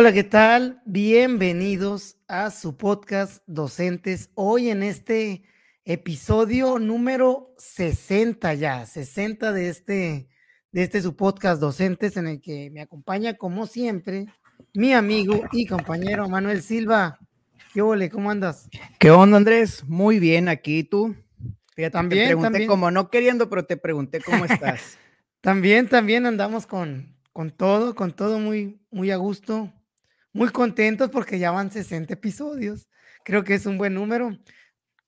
Hola, ¿qué tal? Bienvenidos a su podcast Docentes. Hoy en este episodio número 60 ya, 60 de este, de este su podcast Docentes en el que me acompaña como siempre mi amigo y compañero Manuel Silva. ¿Qué ole? ¿Cómo andas? ¿Qué onda, Andrés? Muy bien, aquí tú. Fíjate, también, te pregunté como no queriendo, pero te pregunté cómo estás. también, también andamos con, con todo, con todo muy, muy a gusto muy contentos porque ya van 60 episodios. Creo que es un buen número.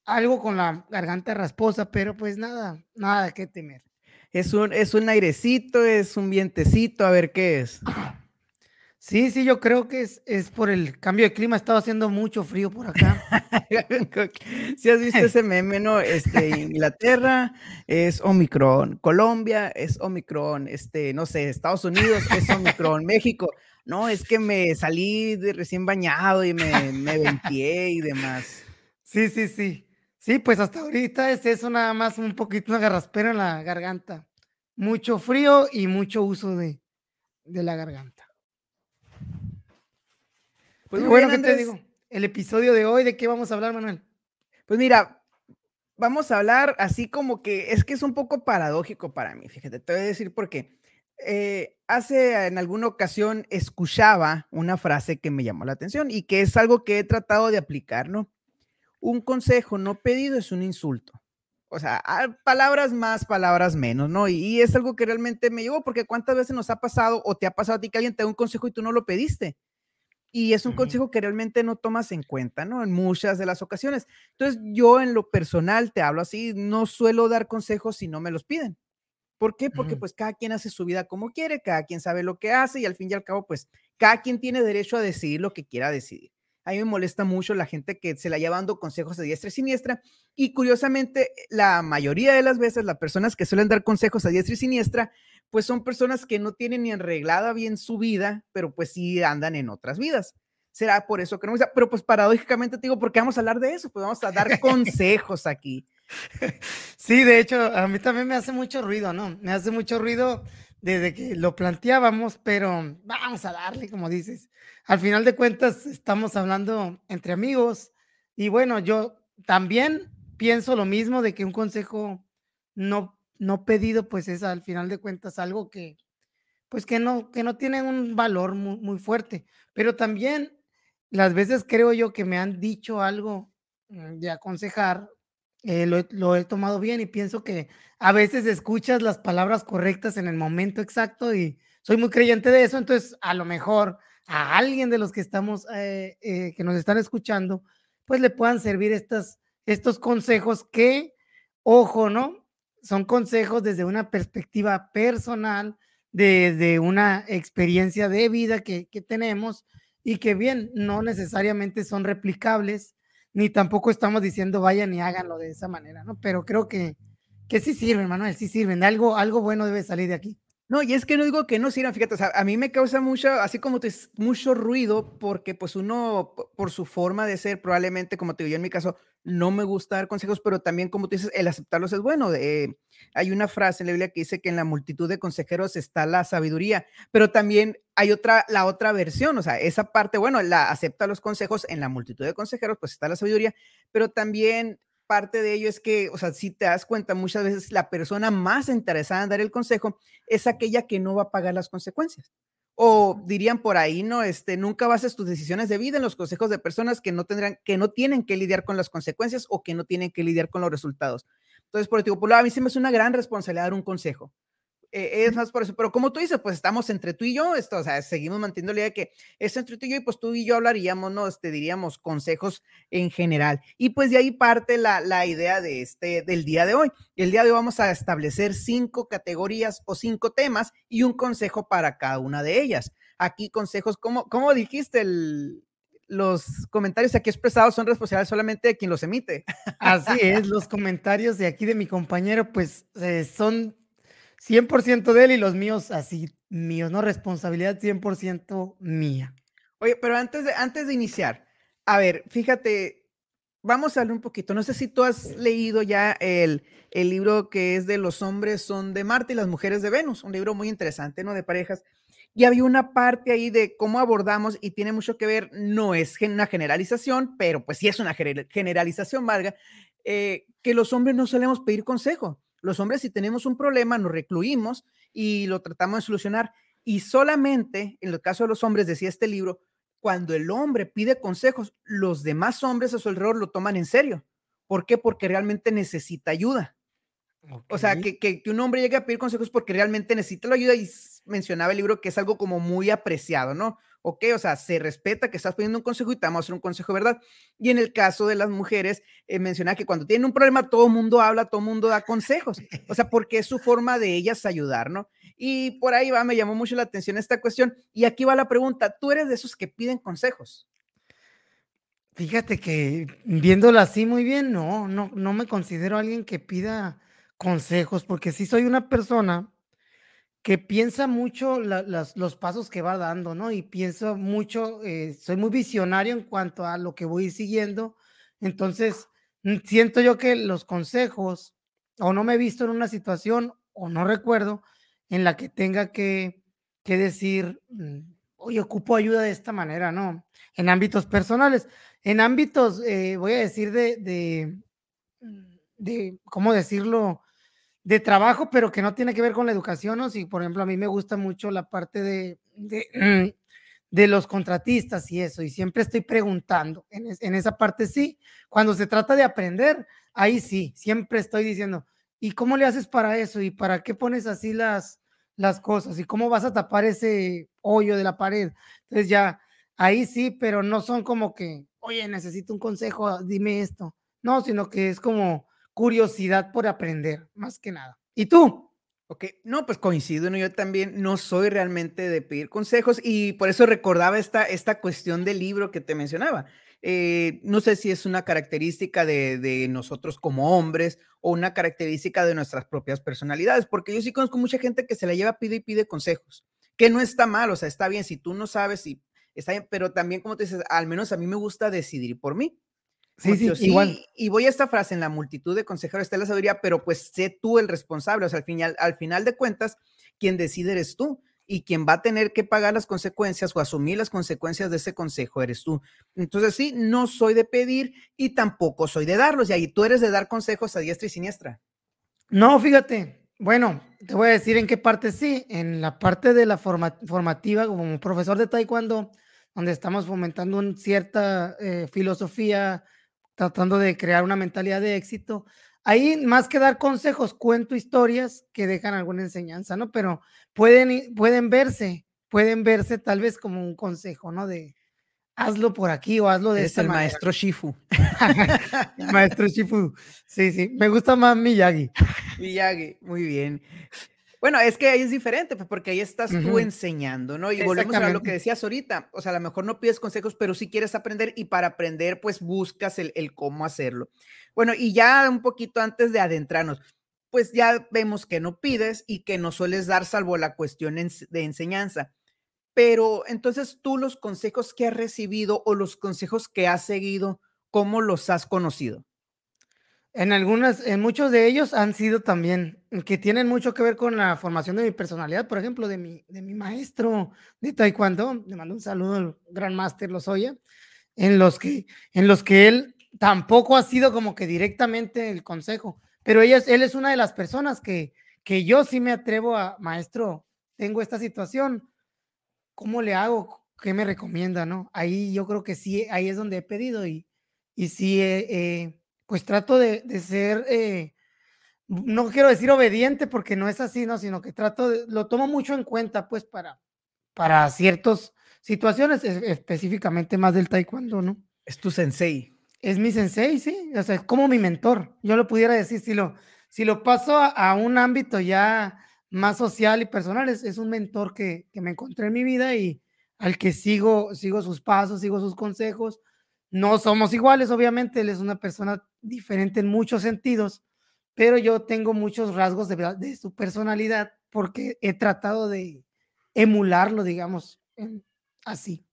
Algo con la garganta rasposa, pero pues nada, nada que temer. Es un, es un airecito, es un vientecito, a ver qué es. Sí, sí, yo creo que es, es por el cambio de clima. Estaba haciendo mucho frío por acá. si has visto ese meme, ¿no? Este, Inglaterra es Omicron, Colombia es Omicron, este, no sé, Estados Unidos es Omicron, México no, es que me salí de recién bañado y me, me y demás. Sí, sí, sí. Sí, pues hasta ahorita es eso nada más un poquito una garraspera en la garganta. Mucho frío y mucho uso de, la garganta. Pues bueno, ¿qué te digo? El episodio de hoy, ¿de qué vamos a hablar, Manuel? Pues mira, vamos a hablar así como que es que es un poco paradójico para mí, fíjate, te voy a decir por qué. Eh, hace en alguna ocasión escuchaba una frase que me llamó la atención y que es algo que he tratado de aplicar, ¿no? Un consejo no pedido es un insulto. O sea, palabras más, palabras menos, ¿no? Y, es algo que realmente me llegó porque cuántas veces nos ha pasado o te ha pasado a ti que alguien te da un consejo y tú no lo pediste. Y es un consejo que realmente no tomas en cuenta, ¿no? En muchas de las ocasiones. Entonces, yo en lo personal te hablo así, no suelo dar consejos si no me los piden. ¿Por qué? Porque pues cada quien hace su vida como quiere, cada quien sabe lo que hace y al fin y al cabo pues cada quien tiene derecho a decidir lo que quiera decidir. A mí me molesta mucho la gente que se la lleva dando consejos a diestra y siniestra y curiosamente la mayoría de las veces las personas que suelen dar consejos a diestra y siniestra pues son personas que no tienen ni arreglada bien su vida, pero pues sí andan en otras vidas. Será por eso que no me gusta, pero pues paradójicamente te digo, ¿por qué vamos a hablar de eso? Pues vamos a dar consejos aquí. Sí, de hecho, a mí también me hace mucho ruido, ¿no? Me hace mucho ruido desde que lo planteábamos, pero vamos a darle, como dices. Al final de cuentas, estamos hablando entre amigos y bueno, yo también pienso lo mismo de que un consejo no, no pedido, pues es al final de cuentas algo que, pues que no, que no tiene un valor muy, muy fuerte, pero también las veces creo yo que me han dicho algo mm, de aconsejar eh, lo, he tomado bien y pienso que a veces escuchas las palabras correctas en el momento exacto y soy muy creyente de eso, entonces a lo mejor a alguien de los que estamos, eh, eh, que nos están escuchando, pues le puedan servir estas, estos consejos que, ojo, ¿no? Son consejos desde una perspectiva personal, desde una experiencia de vida que, que tenemos y que bien, no necesariamente son replicables ni tampoco estamos diciendo vayan y háganlo de esa manera, ¿no? Pero creo que, que sí sirven, Manuel, sí sirven. Algo, algo bueno debe salir de aquí. No, y es que no digo que no sirvan, fíjate, o sea, a mí me causa mucho, así como te, mucho ruido, porque pues uno, por su forma de ser, probablemente, como te digo yo en mi caso, no me gusta dar consejos, pero también, como tú dices, el aceptarlos es bueno. De, hay una frase en la Biblia que dice que en la multitud de consejeros está la sabiduría, pero también hay otra, la otra versión, o sea, esa parte, bueno, la acepta los consejos, en la multitud de consejeros, pues está la sabiduría, pero también parte de ello es que, o sea, si te das cuenta, muchas veces la persona más interesada en dar el consejo es aquella que no va a pagar las consecuencias. O dirían por ahí, ¿no? Este, nunca bases tus decisiones de vida en los consejos de personas que no tendrán, que no tienen que lidiar con las consecuencias o que no tienen que lidiar con los resultados. Entonces, por ejemplo, pues, a mí se me hace una gran responsabilidad dar un consejo. Eh, es más por eso, pero como tú dices, pues estamos entre tú y yo, esto, o sea, seguimos manteniendo la idea de que es entre tú y yo y pues tú y yo hablaríamos, ¿no? Este, diríamos consejos en general. Y pues de ahí parte la, la idea de este, del día de hoy. El día de hoy vamos a establecer cinco categorías o cinco temas y un consejo para cada una de ellas. Aquí consejos, como, como dijiste, el, los comentarios aquí expresados son responsables solamente de quien los emite. Así es, los comentarios de aquí de mi compañero, pues eh, son 100% de él y los míos así míos, ¿no? Responsabilidad 100% mía. Oye, pero antes de, antes de iniciar, a ver, fíjate, vamos a hablar un poquito. No sé si tú has leído ya el, el libro que es de Los hombres son de Marte y las mujeres de Venus, un libro muy interesante, ¿no? De parejas. Y había una parte ahí de cómo abordamos y tiene mucho que ver, no es una generalización, pero pues sí es una generalización, Marga, eh, que los hombres no solemos pedir consejo. Los hombres si tenemos un problema nos recluimos y lo tratamos de solucionar. Y solamente, en el caso de los hombres, decía este libro, cuando el hombre pide consejos, los demás hombres a su alrededor lo toman en serio. ¿Por qué? Porque realmente necesita ayuda. O sea, que, que, un hombre llegue a pedir consejos porque realmente necesita la ayuda y mencionaba el libro que es algo como muy apreciado, ¿no? Ok, o sea, se respeta que estás pidiendo un consejo y te vamos a hacer un consejo, ¿verdad? Y en el caso de las mujeres, eh, menciona que cuando tienen un problema, todo mundo habla, todo mundo da consejos. O sea, porque es su forma de ellas ayudar, ¿no? Y por ahí va, me llamó mucho la atención esta cuestión. Y aquí va la pregunta, ¿tú eres de esos que piden consejos? Fíjate que viéndolo así muy bien, no, no, no me considero alguien que pida consejos, porque sí soy una persona que piensa mucho los pasos que va dando, ¿no? Y pienso mucho, eh, soy muy visionario en cuanto a lo que voy siguiendo. Entonces, mm, siento yo que los consejos, o no me he visto en una situación, o no recuerdo, en la que tenga que, que decir, mm, oye, ocupo ayuda de esta manera, ¿no? En ámbitos personales. En ámbitos, eh, voy a decir, de, de, mm, de, ¿cómo decirlo? De trabajo, pero que no tiene que ver con la educación, ¿no? Si, por ejemplo, a mí me gusta mucho la parte de, de, de los contratistas y eso, y siempre estoy preguntando, en, en, esa parte sí, cuando se trata de aprender, ahí sí, siempre estoy diciendo, ¿y cómo le haces para eso? ¿Y para qué pones así las, las cosas? ¿Y cómo vas a tapar ese hoyo de la pared? Entonces ya, ahí sí, pero no son como que, oye, necesito un consejo, dime esto. No, sino que es como curiosidad por aprender, más que nada. ¿Y tú? Ok, no, pues coincido, ¿no? yo también no soy realmente de pedir consejos y por eso recordaba esta, esta cuestión del libro que te mencionaba. Eh, no sé si es una característica de, de, nosotros como hombres o una característica de nuestras propias personalidades, porque yo sí conozco mucha gente que se la lleva, pide y pide consejos, que no está mal, o sea, está bien si tú no sabes, y está bien, pero también como te dices, al menos a mí me gusta decidir por mí. Sí, sí, igual. Y voy a esta frase, en la multitud de consejeros está la sabiduría, pero pues sé tú el responsable, o sea, al final, al final de cuentas, quien decide eres tú y quien va a tener que pagar las consecuencias o asumir las consecuencias de ese consejo eres tú. Entonces, sí, no soy de pedir y tampoco soy de darlos. Y ahí tú eres de dar consejos a diestra y siniestra. No, fíjate. Bueno, te voy a decir en qué parte sí. En la parte de la formativa, como profesor de taekwondo, donde estamos fomentando una cierta eh, filosofía, tratando de crear una mentalidad de éxito. Ahí, más que dar consejos, cuento historias que dejan alguna enseñanza, ¿no? Pero pueden, pueden verse, pueden verse tal vez como un consejo, ¿no? De hazlo por aquí o hazlo de es el maestro Shifu. maestro Shifu. Sí, sí. Me gusta más Miyagi. Miyagi, muy bien. Bueno, es que ahí es diferente, pues, porque ahí estás tú enseñando, ¿no? Y volvemos a lo que decías ahorita, o sea, a lo mejor no pides consejos, pero sí quieres aprender y para aprender, pues buscas el, cómo hacerlo. Bueno, y ya un poquito antes de adentrarnos, pues ya vemos que no pides y que no sueles dar salvo la cuestión de enseñanza. Pero entonces tú los consejos que has recibido o los consejos que has seguido, ¿cómo los has conocido? En algunas, en muchos de ellos han sido también, que tienen mucho que ver con la formación de mi personalidad, por ejemplo, de mi, de mi maestro de Taekwondo, le mando un saludo al gran máster Lozoya, en los que, en los que él tampoco ha sido como que directamente el consejo, pero ella, él es una de las personas que, que yo sí me atrevo a, maestro, tengo esta situación, ¿cómo le hago? ¿Qué me recomienda? ¿No? Ahí yo creo que sí, ahí es donde he pedido y, y sí pues trato de, ser, eh, no quiero decir obediente porque no es así, ¿no? Sino que trato de, lo tomo mucho en cuenta, pues, para, para ciertas situaciones, específicamente más del taekwondo, ¿no? Es tu sensei. Es mi sensei, sí, o sea, es como mi mentor. Yo lo pudiera decir, si lo, si lo paso a, un ámbito ya más social y personal, es, es un mentor que, que, me encontré en mi vida y al que sigo, sigo sus pasos, sigo sus consejos. No somos iguales, obviamente, él es una persona diferente en muchos sentidos, pero yo tengo muchos rasgos de, su personalidad porque he tratado de emularlo, digamos, así.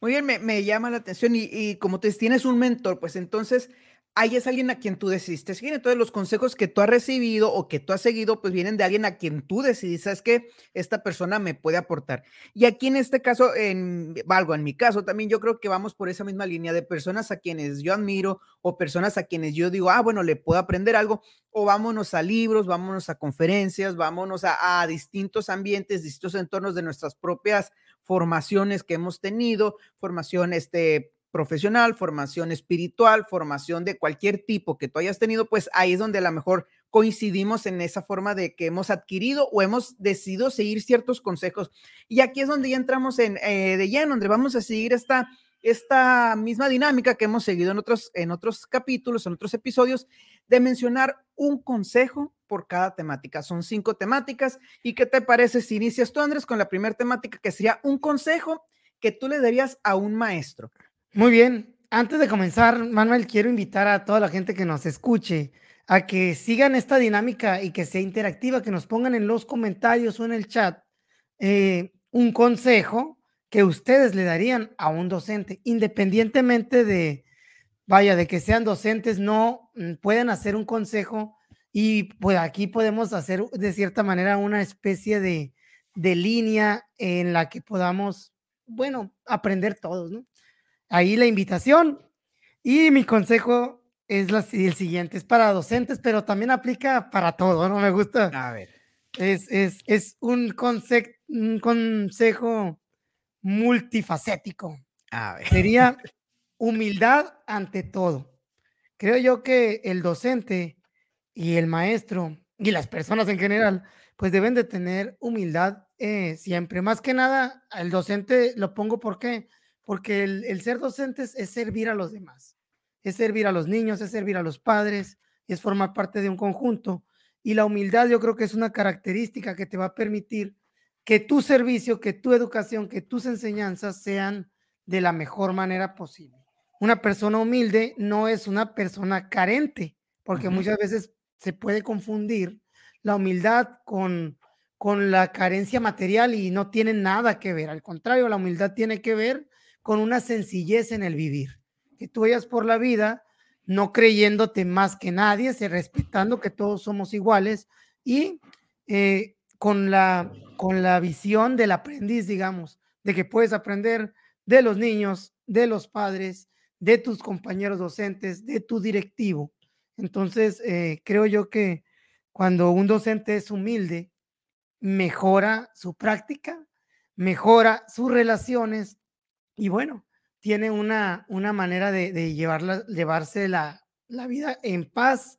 Muy bien, me, llama la atención y, como te tienes un mentor, pues entonces ahí es alguien a quien tú decidiste seguir. Entonces, los consejos que tú has recibido o que tú has seguido, pues vienen de alguien a quien tú decidiste, sabes que esta persona me puede aportar. Y aquí en este caso, en valgo, en mi caso también, yo creo que vamos por esa misma línea de personas a quienes yo admiro o personas a quienes yo digo, ah, bueno, le puedo aprender algo, o vámonos a libros, vámonos a conferencias, vámonos a, a distintos ambientes, distintos entornos de nuestras propias formaciones que hemos tenido, formación este, profesional, formación espiritual, formación de cualquier tipo que tú hayas tenido, pues ahí es donde a lo mejor coincidimos en esa forma de que hemos adquirido o hemos decidido seguir ciertos consejos. Y aquí es donde ya entramos en, eh, de lleno, donde vamos a seguir esta, esta misma dinámica que hemos seguido en otros, en otros capítulos, en otros episodios, de mencionar un consejo por cada temática. Son cinco temáticas. ¿Y qué te parece si inicias tú, Andrés, con la primera temática, que sería un consejo que tú le darías a un maestro? Muy bien. Antes de comenzar, Manuel, quiero invitar a toda la gente que nos escuche a que sigan esta dinámica y que sea interactiva, que nos pongan en los comentarios o en el chat eh, un consejo que ustedes le darían a un docente, independientemente de, vaya, de que sean docentes, no mm, pueden hacer un consejo y pues aquí podemos hacer de cierta manera una especie de, de línea en la que podamos, bueno, aprender todos, ¿no? Ahí la invitación. Y mi consejo es el siguiente, es para docentes, pero también aplica para todo, ¿no? Me gusta. A ver. Es, es, un, un consejo multifacético. A ver. Sería humildad ante todo. Creo yo que el docente y el maestro y las personas en general, pues deben de tener humildad eh, siempre. Más que nada, el docente lo pongo porque porque el, ser docente es, servir a los demás, es servir a los niños, es servir a los padres, es formar parte de un conjunto. Y la humildad yo creo que es una característica que te va a permitir que tu servicio, que tu educación, que tus enseñanzas sean de la mejor manera posible. Una persona humilde no es una persona carente, porque muchas veces se puede confundir la humildad con, con la carencia material y no tiene nada que ver. Al contrario, la humildad tiene que ver con una sencillez en el vivir, que tú vayas por la vida no creyéndote más que nadie, se respetando que todos somos iguales y eh, con, la, con la visión del aprendiz, digamos, de que puedes aprender de los niños, de los padres, de tus compañeros docentes, de tu directivo. Entonces, eh, creo yo que cuando un docente es humilde, mejora su práctica, mejora sus relaciones, y bueno, tiene una, una manera de, llevarla, llevarse la, vida en paz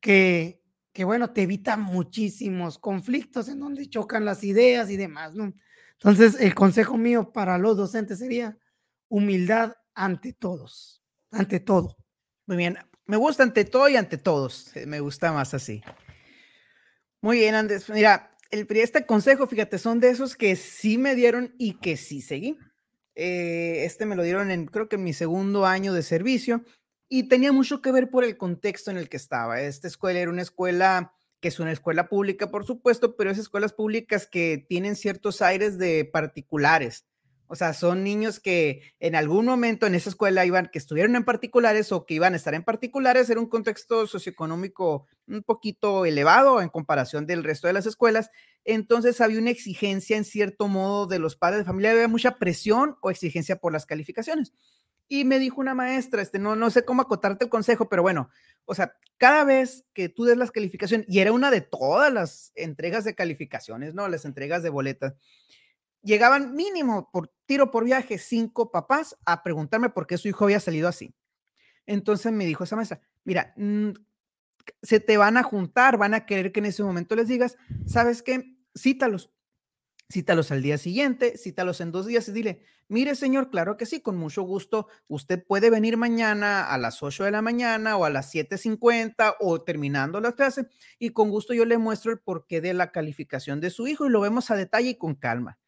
que, que, bueno, te evita muchísimos conflictos en donde chocan las ideas y demás, ¿no? Entonces, el consejo mío para los docentes sería humildad ante todos, ante todo. Muy bien, me gusta ante todo y ante todos, eh, me gusta más así. Muy bien, Andrés. Mira, el, este consejo, fíjate, son de esos que sí me dieron y que sí seguí. Eh, este me lo dieron en, creo que en mi segundo año de servicio y tenía mucho que ver por el contexto en el que estaba. Esta escuela era una escuela que es una escuela pública, por supuesto, pero es escuelas públicas que tienen ciertos aires de particulares. O sea, son niños que en algún momento en esa escuela iban, que estuvieron en particulares o que iban a estar en particulares, era un contexto socioeconómico un poquito elevado en comparación del resto de las escuelas. Entonces había una exigencia en cierto modo de los padres de familia, había mucha presión o exigencia por las calificaciones. Y me dijo una maestra, este, no, no sé cómo acotarte el consejo, pero bueno, o sea, cada vez que tú des las calificaciones, y era una de todas las entregas de calificaciones, ¿no? Las entregas de boletas llegaban mínimo por tiro por viaje cinco papás a preguntarme por qué su hijo había salido así. Entonces me dijo esa maestra, mira, mm, se te van a juntar, van a querer que en ese momento les digas, ¿sabes qué? Cítalos. Cítalos al día siguiente, cítalos en dos días y dile, mire señor, claro que sí, con mucho gusto, usted puede venir mañana a las 8 de la mañana o a las 7.50 o terminando la clase y con gusto yo le muestro el porqué de la calificación de su hijo y lo vemos a detalle y con calma.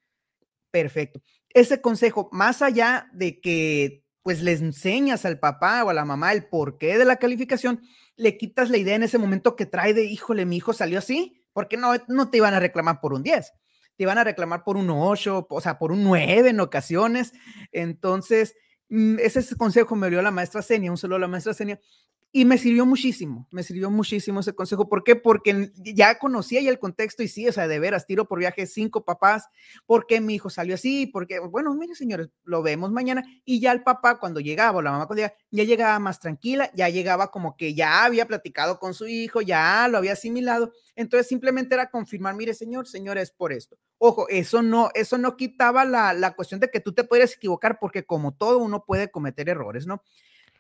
Perfecto. Ese consejo, más allá de que pues les enseñas al papá o a la mamá el porqué de la calificación, le quitas la idea en ese momento que trae de, híjole, mi hijo salió así, porque no, no te iban a reclamar por un 10, te iban a reclamar por un 8, o sea, por un 9 en ocasiones. Entonces, mm, ese consejo me dio la maestra Senia, un saludo a la maestra Senia, y me sirvió muchísimo, me sirvió muchísimo ese consejo. ¿Por qué? Porque ya conocía ya el contexto y sí, o sea, de veras, tiro por viaje cinco papás, porque mi hijo salió así, porque, bueno, mire señores, lo vemos mañana. Y ya el papá cuando llegaba, o la mamá cuando llegaba, ya llegaba más tranquila, ya llegaba como que ya había platicado con su hijo, ya lo había asimilado. Entonces simplemente era confirmar, mire señor, señor, es por esto. Ojo, eso no, eso no quitaba la, la cuestión de que tú te puedes equivocar, porque como todo uno puede cometer errores, ¿no?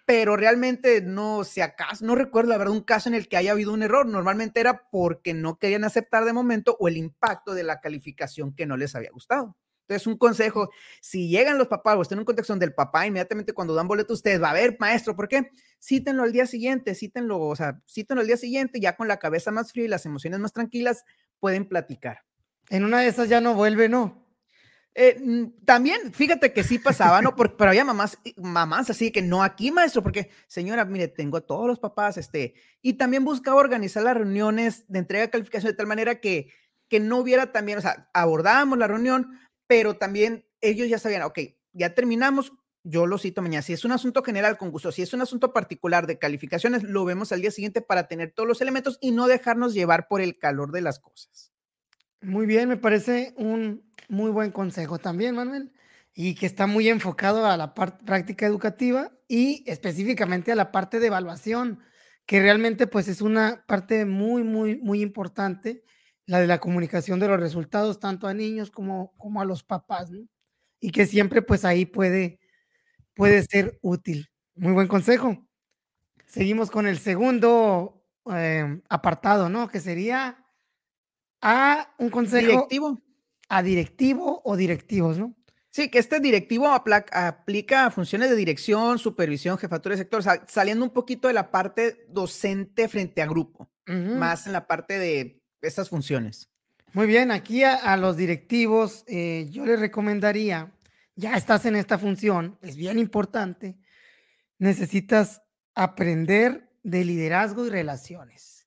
Pero realmente no, si acaso, no recuerdo la verdad un caso en el que haya habido un error. Normalmente era porque no querían aceptar de momento o el impacto de la calificación que no les había gustado. Entonces, un consejo, si llegan los papás o están en un contexto donde el papá inmediatamente cuando dan boleto ustedes va a ver, maestro, ¿por qué? Cítenlo al día siguiente, cítenlo, o sea, cítenlo al día siguiente, ya con la cabeza más fría y las emociones más tranquilas, pueden platicar. En una de esas ya no vuelve, ¿no? Eh, también, fíjate que sí pasaba, ¿no? Porque, pero había mamás, mamás así que no aquí, maestro, porque, señora, mire, tengo a todos los papás, este, y también buscaba organizar las reuniones de entrega de calificación de tal manera que, que no hubiera también, o sea, abordábamos la reunión, pero también ellos ya sabían, ok, ya terminamos, yo lo cito mañana. Si es un asunto general con gusto, si es un asunto particular de calificaciones, lo vemos al día siguiente para tener todos los elementos y no dejarnos llevar por el calor de las cosas. Muy bien, me parece un muy buen consejo también, Manuel, y que está muy enfocado a la parte práctica educativa y específicamente a la parte de evaluación, que realmente pues es una parte muy, muy, muy importante, la de la comunicación de los resultados, tanto a niños como, como a los papás, ¿no? Y que siempre pues ahí puede, puede ser útil. Muy buen consejo. Seguimos con el segundo eh, apartado, ¿no? Que sería a un consejo directivo. A directivo o directivos, ¿no? Sí, que este directivo aplica funciones de dirección, supervisión, jefatura de sector, saliendo un poquito de la parte docente frente a grupo, más en la parte de estas funciones. Muy bien, aquí a, los directivos eh, yo les recomendaría, ya estás en esta función, es bien importante, necesitas aprender de liderazgo y relaciones.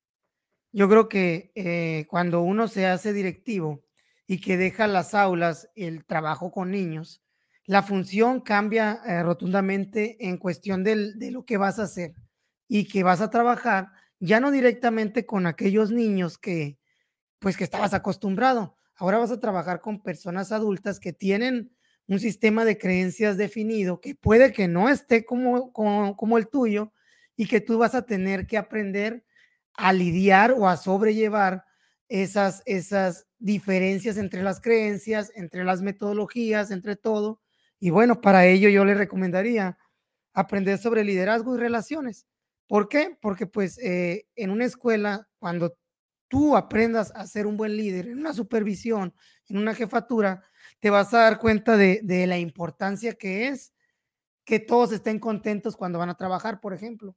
Yo creo que eh, cuando uno se hace directivo y que deja las aulas, el trabajo con niños, la función cambia eh, rotundamente en cuestión de lo que vas a hacer y que vas a trabajar ya no directamente con aquellos niños que, pues, que estabas acostumbrado. Ahora vas a trabajar con personas adultas que tienen un sistema de creencias definido que puede que no esté como, como, como el tuyo y que tú vas a tener que aprender a lidiar o a sobrellevar esas, esas diferencias entre las creencias, entre las metodologías, entre todo. Y bueno, para ello yo le recomendaría aprender sobre liderazgo y relaciones. ¿Por qué? Porque pues eh, en una escuela, cuando tú aprendas a ser un buen líder, en una supervisión, en una jefatura, te vas a dar cuenta de, de la importancia que es que todos estén contentos cuando van a trabajar, por ejemplo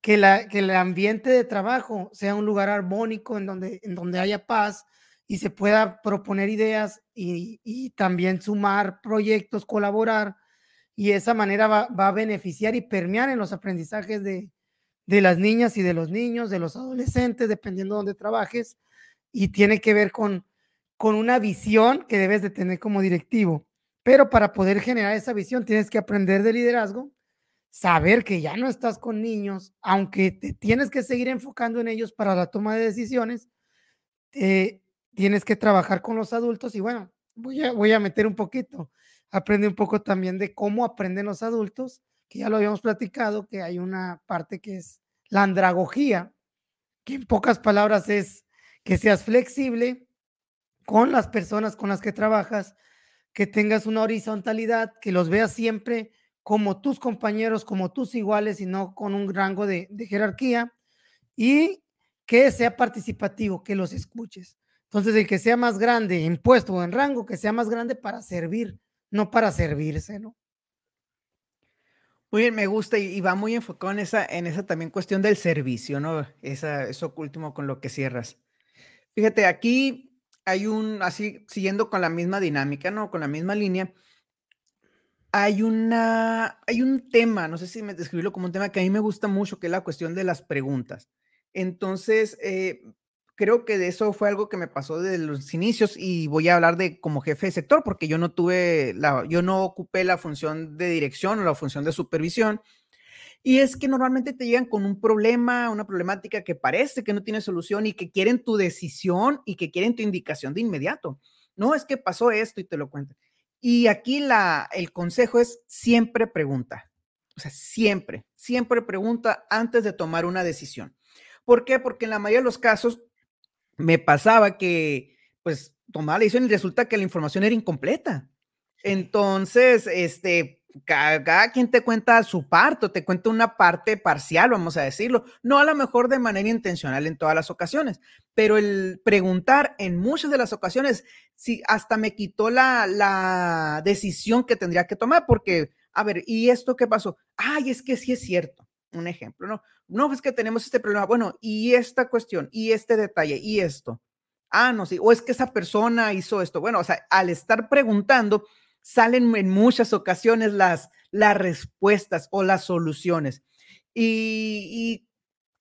que, la, que el ambiente de trabajo sea un lugar armónico en donde, en donde haya paz y se pueda proponer ideas y, y también sumar proyectos, colaborar, y esa manera va, va, a beneficiar y permear en los aprendizajes de, de las niñas y de los niños, de los adolescentes, dependiendo de donde trabajes, y tiene que ver con, con una visión que debes de tener como directivo. Pero para poder generar esa visión tienes que aprender de liderazgo saber que ya no estás con niños, aunque te tienes que seguir enfocando en ellos para la toma de decisiones, eh, tienes que trabajar con los adultos y bueno, voy a, voy a meter un poquito, aprende un poco también de cómo aprenden los adultos, que ya lo habíamos platicado, que hay una parte que es la andragogía, que en pocas palabras es que seas flexible con las personas con las que trabajas, que tengas una horizontalidad, que los veas siempre como tus compañeros, como tus iguales y no con un rango de, jerarquía y que sea participativo, que los escuches. Entonces, el que sea más grande en puesto o en rango, que sea más grande para servir, no para servirse, ¿no? Muy bien, me gusta y, va muy enfocado en esa, en esa también cuestión del servicio, ¿no? Esa, eso último con lo que cierras. Fíjate, aquí hay un, así, siguiendo con la misma dinámica, ¿no? Con la misma línea, hay una, hay un tema, no sé si me describirlo como un tema que a mí me gusta mucho, que es la cuestión de las preguntas. Entonces, eh, creo que de eso fue algo que me pasó desde los inicios y voy a hablar de como jefe de sector, porque yo no tuve la, yo no ocupé la función de dirección o la función de supervisión. Y es que normalmente te llegan con un problema, una problemática que parece que no tiene solución y que quieren tu decisión y que quieren tu indicación de inmediato. No, es que pasó esto y te lo cuentan. Y aquí la, el consejo es siempre pregunta. O sea, siempre, siempre pregunta antes de tomar una decisión. ¿Por qué? Porque en la mayoría de los casos me pasaba que, pues, tomaba la decisión y resulta que la información era incompleta. Entonces, este, cada, quien te cuenta su parto, te cuenta una parte parcial, vamos a decirlo, no a lo mejor de manera intencional en todas las ocasiones, pero el preguntar en muchas de las ocasiones, sí, hasta me quitó la, la decisión que tendría que tomar, porque, a ver, ¿y esto qué pasó? Ay, es que sí es cierto. Un ejemplo, ¿no? No, es que tenemos este problema. Bueno, y esta cuestión, y este detalle, y esto. Ah, no, sí. O es que esa persona hizo esto. Bueno, o sea, al estar preguntando, salen en muchas ocasiones las, las respuestas o las soluciones. Y,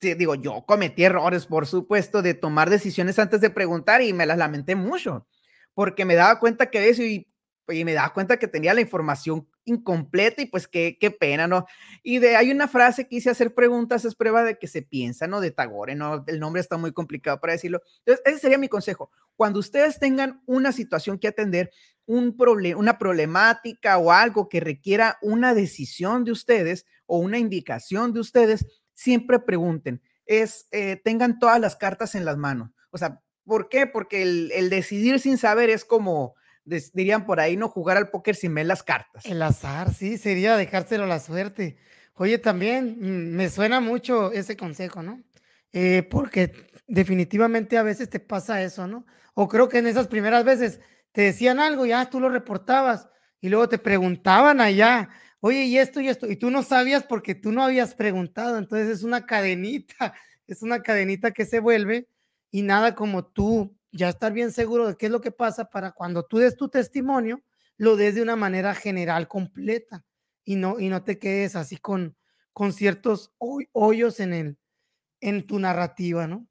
y digo, yo cometí errores, por supuesto, de tomar decisiones antes de preguntar y me las lamenté mucho, porque me daba cuenta que eso y, y me daba cuenta que tenía la información incompleta y pues qué, qué pena, ¿no? Y de, hay una frase que hice hacer preguntas es prueba de que se piensa, ¿no? De Tagore, ¿no? El nombre está muy complicado para decirlo. Entonces, ese sería mi consejo. Cuando ustedes tengan una situación que atender, un problema, una problemática o algo que requiera una decisión de ustedes o una indicación de ustedes, siempre pregunten. Es, eh, tengan todas las cartas en las manos. O sea, ¿por qué? Porque el, el decidir sin saber es como, dirían por ahí, no jugar al póker sin ver las cartas. El azar, sí, sería dejárselo a la suerte. Oye, también mm, me suena mucho ese consejo, ¿no? Eh, porque definitivamente a veces te pasa eso, ¿no? O creo que en esas primeras veces te decían algo, ya tú lo reportabas y luego te preguntaban allá, oye, y esto y esto, y tú no sabías porque tú no habías preguntado, entonces es una cadenita, es una cadenita que se vuelve y nada como tú ya estar bien seguro de qué es lo que pasa para cuando tú des tu testimonio, lo des de una manera general completa y no, y no te quedes así con, con ciertos hoyos en, el, en tu narrativa, ¿no?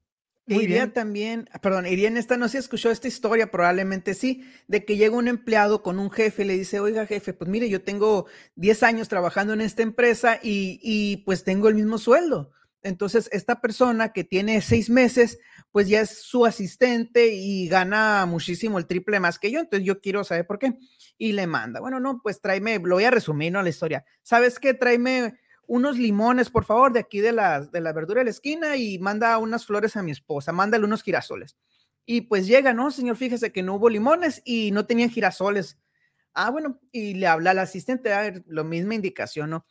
Muy iría también, perdón, iría en esta, no sé si escuchó esta historia, probablemente sí, de que llega un empleado con un jefe y le dice, oiga jefe, pues mire, yo tengo 10 años trabajando en esta empresa y, y pues tengo el mismo sueldo. Entonces, esta persona que tiene seis meses, pues ya es su asistente y gana muchísimo el triple más que yo. Entonces, yo quiero saber por qué. Y le manda, bueno, no, pues tráeme, lo voy a resumir, ¿no? La historia. ¿Sabes qué? Tráeme unos limones, por favor, de aquí de la, de la verdura de la esquina y manda unas flores a mi esposa, mándale unos girasoles. Y pues llega, ¿no? Señor, fíjese que no hubo limones y no tenían girasoles. Ah, bueno, y le habla al asistente, a ver, lo misma indicación, ¿no?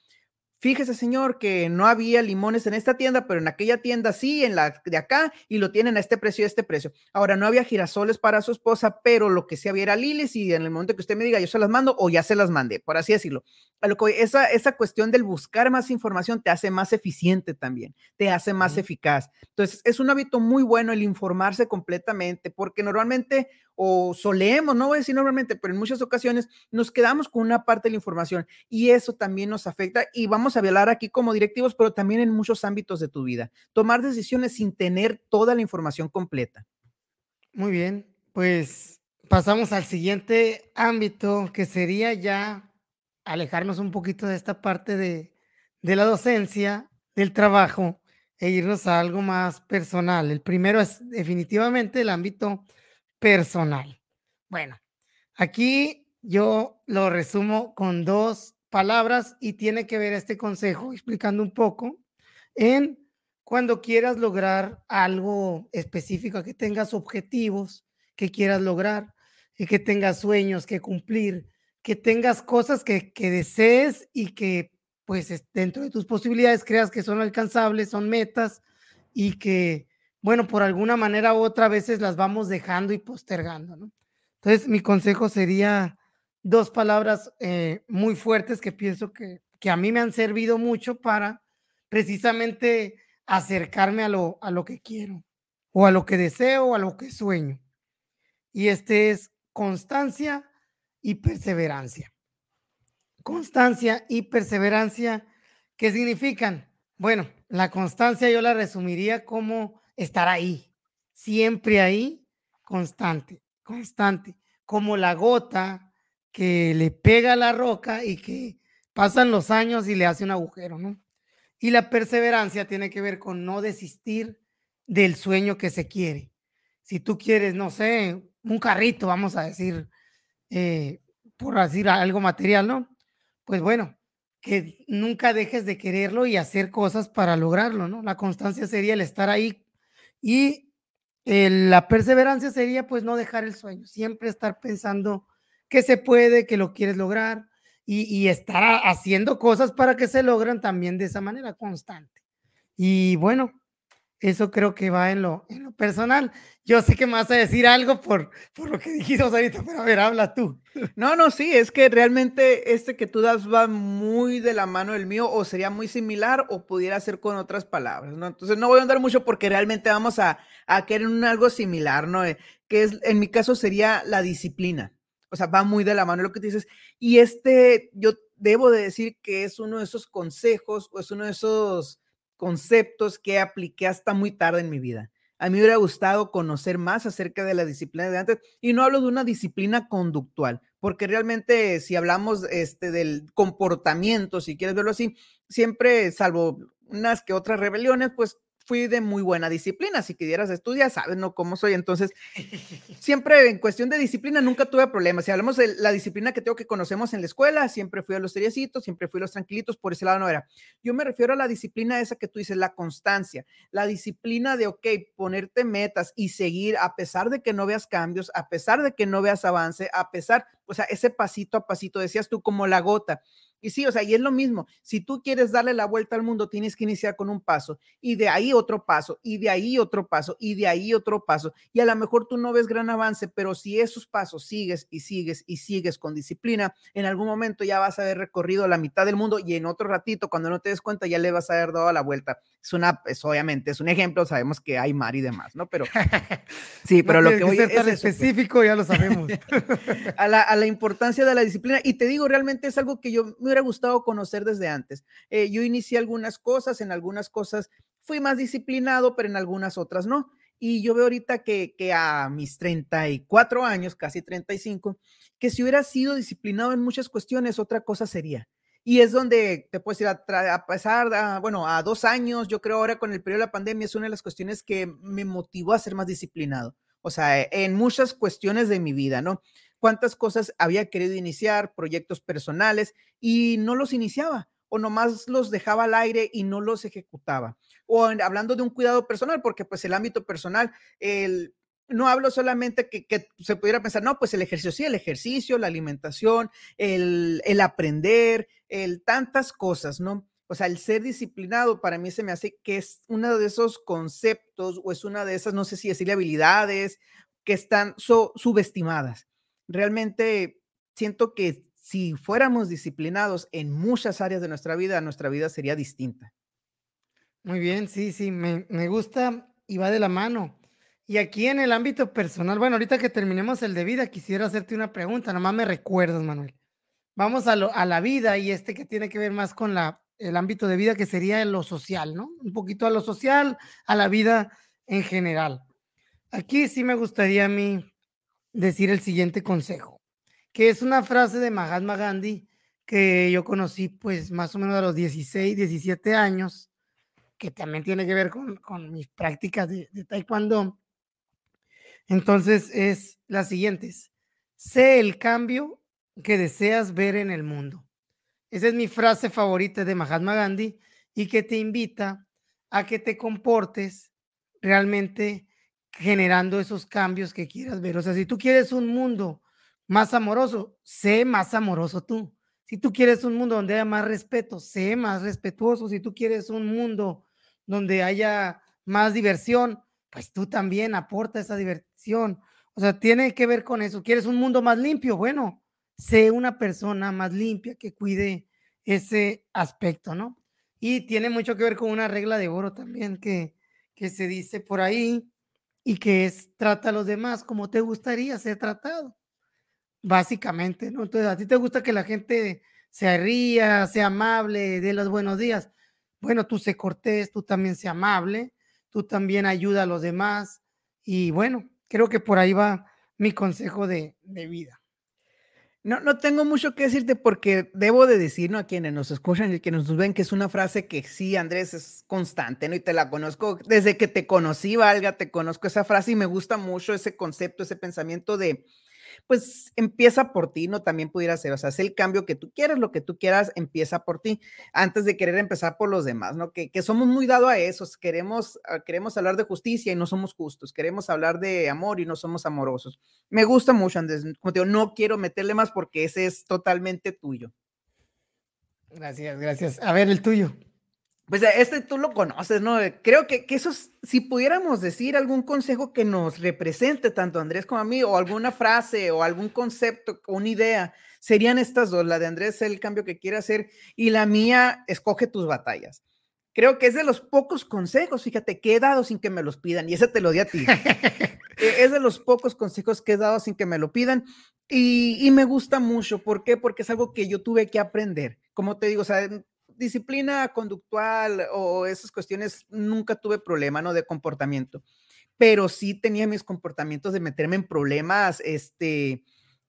Fíjese, señor, que no había limones en esta tienda, pero en aquella tienda sí, en la de acá, y lo tienen a este precio y a este precio. Ahora, no había girasoles para su esposa, pero lo que sí había era liles, y en el momento que usted me diga, yo se las mando o ya se las mandé, por así decirlo. A lo que esa, esa cuestión del buscar más información te hace más eficiente también, te hace más eficaz. Entonces, es un hábito muy bueno el informarse completamente, porque normalmente o solemos, no voy a decir normalmente, pero en muchas ocasiones nos quedamos con una parte de la información y eso también nos afecta y vamos a hablar aquí como directivos, pero también en muchos ámbitos de tu vida. Tomar decisiones sin tener toda la información completa. Muy bien, pues pasamos al siguiente ámbito que sería ya alejarnos un poquito de esta parte de, de la docencia, del trabajo e irnos a algo más personal. El primero es definitivamente el ámbito personal. Bueno, aquí yo lo resumo con dos palabras y tiene que ver este consejo explicando un poco en cuando quieras lograr algo específico, que tengas objetivos que quieras lograr, y que tengas sueños que cumplir, que tengas cosas que, que desees y que pues dentro de tus posibilidades creas que son alcanzables, son metas y que bueno, por alguna manera u otra veces las vamos dejando y postergando. Entonces, mi consejo sería dos palabras eh, muy fuertes que pienso que, que, a mí me han servido mucho para precisamente acercarme a lo, a lo que quiero, o a lo que deseo, o a lo que sueño. Y este es constancia y perseverancia. Constancia y perseverancia, ¿qué significan? Bueno, la constancia yo la resumiría como estar ahí, siempre ahí, constante, constante, como la gota que le pega a la roca y que pasan los años y le hace un agujero, ¿no? Y la perseverancia tiene que ver con no desistir del sueño que se quiere. Si tú quieres, no sé, un carrito, vamos a decir, eh, por decir algo material, ¿no? Pues bueno, que nunca dejes de quererlo y hacer cosas para lograrlo, ¿no? La constancia sería el estar ahí y la perseverancia sería pues no dejar el sueño, siempre estar pensando que se puede, que lo quieres lograr y, y estar haciendo cosas para que se logren también de esa manera constante. Y bueno, eso creo que va en lo, personal. Yo sé que me vas a decir algo por, por lo que dijimos ahorita, pero a ver, habla tú. No, no, sí, es que realmente este que tú das va muy de la mano del mío o sería muy similar o pudiera ser con otras palabras, ¿no? Entonces no voy a andar mucho porque realmente vamos a, a querer un algo similar, ¿no? Eh, que es, en mi caso sería la disciplina. O sea, va muy de la mano lo que dices. Y este, yo debo de decir que es uno de esos consejos o es uno de esos conceptos que apliqué hasta muy tarde en mi vida. A mí me hubiera gustado conocer más acerca de la disciplina de antes y no hablo de una disciplina conductual, porque realmente si hablamos este, del comportamiento, si quieres verlo así, siempre, salvo unas que otras rebeliones, pues fui de muy buena disciplina. Si quisieras estudiar, sabes, ¿no? Cómo soy. Entonces, siempre en cuestión de disciplina nunca tuve problemas. Si hablamos de la disciplina que tengo que conocemos en la escuela, siempre fui a los seriecitos, siempre fui a los tranquilitos, por ese lado no era. Yo me refiero a la disciplina esa que tú dices, la constancia, la disciplina de, ok, ponerte metas y seguir a pesar de que no veas cambios, a pesar de que no veas avance, a pesar, o sea, ese pasito a pasito, decías tú como la gota y sí, o sea, y es lo mismo. Si tú quieres darle la vuelta al mundo, tienes que iniciar con un paso y de ahí otro paso y de ahí otro paso y de ahí otro paso. Y a lo mejor tú no ves gran avance, pero si esos pasos sigues y sigues y sigues con disciplina, en algún momento ya vas a haber recorrido la mitad del mundo y en otro ratito, cuando no te des cuenta, ya le vas a haber dado la vuelta. Es una, es obviamente, es un ejemplo, sabemos que hay mar y demás, ¿no? Pero sí, pero lo que voy a es pues. específico, ya lo sabemos. a, la, a la importancia de la disciplina. Y te digo, realmente es algo que yo hubiera gustado conocer desde antes. Eh, yo inicié algunas cosas, en algunas cosas fui más disciplinado, pero en algunas otras no. Y yo veo ahorita que, que a mis 34 años, casi 35, que si hubiera sido disciplinado en muchas cuestiones, otra cosa sería. Y es donde te puedes ir a, a pasar, bueno, a dos años, yo creo ahora con el periodo de la pandemia es una de las cuestiones que me motivó a ser más disciplinado. O sea, en muchas cuestiones de mi vida, ¿no? Cuántas cosas había querido iniciar, proyectos personales, y no los iniciaba o nomás los dejaba al aire y no los ejecutaba. O hablando de un cuidado personal, porque pues el ámbito personal, el, no hablo solamente que, se pudiera pensar, no, pues el ejercicio, sí, el ejercicio, la alimentación, el, el aprender, el tantas cosas, ¿no? O sea, el ser disciplinado para mí se me hace que es uno de esos conceptos o es una de esas, no sé si decirle habilidades que están subestimadas realmente siento que si fuéramos disciplinados en muchas áreas de nuestra vida, nuestra vida sería distinta. Muy bien, sí, sí, me, gusta y va de la mano. Y aquí en el ámbito personal, bueno, ahorita que terminemos el de vida, quisiera hacerte una pregunta, nomás me recuerdas, Manuel. Vamos a, lo, a la vida y este que tiene que ver más con la, el ámbito de vida, que sería lo social, ¿no? Un poquito a lo social, a la vida en general. Aquí sí me gustaría a mí decir el siguiente consejo, que es una frase de Mahatma Gandhi que yo conocí pues más o menos a los 16, 17 años, que también tiene que ver con, con mis prácticas de, taekwondo. Entonces es las siguientes, sé el cambio que deseas ver en el mundo. Esa es mi frase favorita de Mahatma Gandhi y que te invita a que te comportes realmente generando esos cambios que quieras ver. O sea, si tú quieres un mundo más amoroso, sé más amoroso tú. Si tú quieres un mundo donde haya más respeto, sé más respetuoso. Si tú quieres un mundo donde haya más diversión, pues tú también aporta esa diversión. O sea, tiene que ver con eso. ¿Quieres un mundo más limpio? Bueno, sé una persona más limpia que cuide ese aspecto, ¿no? Y tiene mucho que ver con una regla de oro también que, que se dice por ahí, y que es trata a los demás como te gustaría ser tratado, básicamente, ¿no? Entonces, a ti te gusta que la gente se ría, sea amable, dé los buenos días. Bueno, tú sé cortés, tú también sé amable, tú también ayuda a los demás y bueno, creo que por ahí va mi consejo de, de vida. No, no tengo mucho que decirte porque debo de decir, ¿no? A quienes nos escuchan y quienes nos ven, que es una frase que sí, Andrés, es constante, ¿no? Y te la conozco desde que te conocí, Valga, te conozco esa frase y me gusta mucho ese concepto, ese pensamiento de pues empieza por ti, ¿no? También pudiera ser, o sea, es el cambio que tú quieres, lo que tú quieras, empieza por ti, antes de querer empezar por los demás, ¿no? Que, somos muy dados a eso, queremos, ah, queremos hablar de justicia y no somos justos, queremos hablar de amor y no somos amorosos. Me gusta mucho, Andrés, como te digo, no quiero meterle más porque ese es totalmente tuyo. Gracias, gracias. A ver, el tuyo. Pues este tú lo conoces, ¿no? Creo que, que eso, si pudiéramos decir algún consejo que nos represente tanto a Andrés como a mí, o alguna frase, o algún concepto, o una idea, serían estas dos, la de Andrés, el cambio que quiere hacer, y la mía, escoge tus batallas. Creo que es de los pocos consejos, fíjate, que he dado sin que me los pidan, y ese te lo di a ti. E, es de los pocos consejos que he dado sin que me lo pidan, y, y me gusta mucho. ¿Por qué? Porque es algo que yo tuve que aprender. Como te digo, o sea, disciplina conductual o esas cuestiones nunca tuve problema, ¿no? De comportamiento, pero sí tenía mis comportamientos de meterme en problemas, este,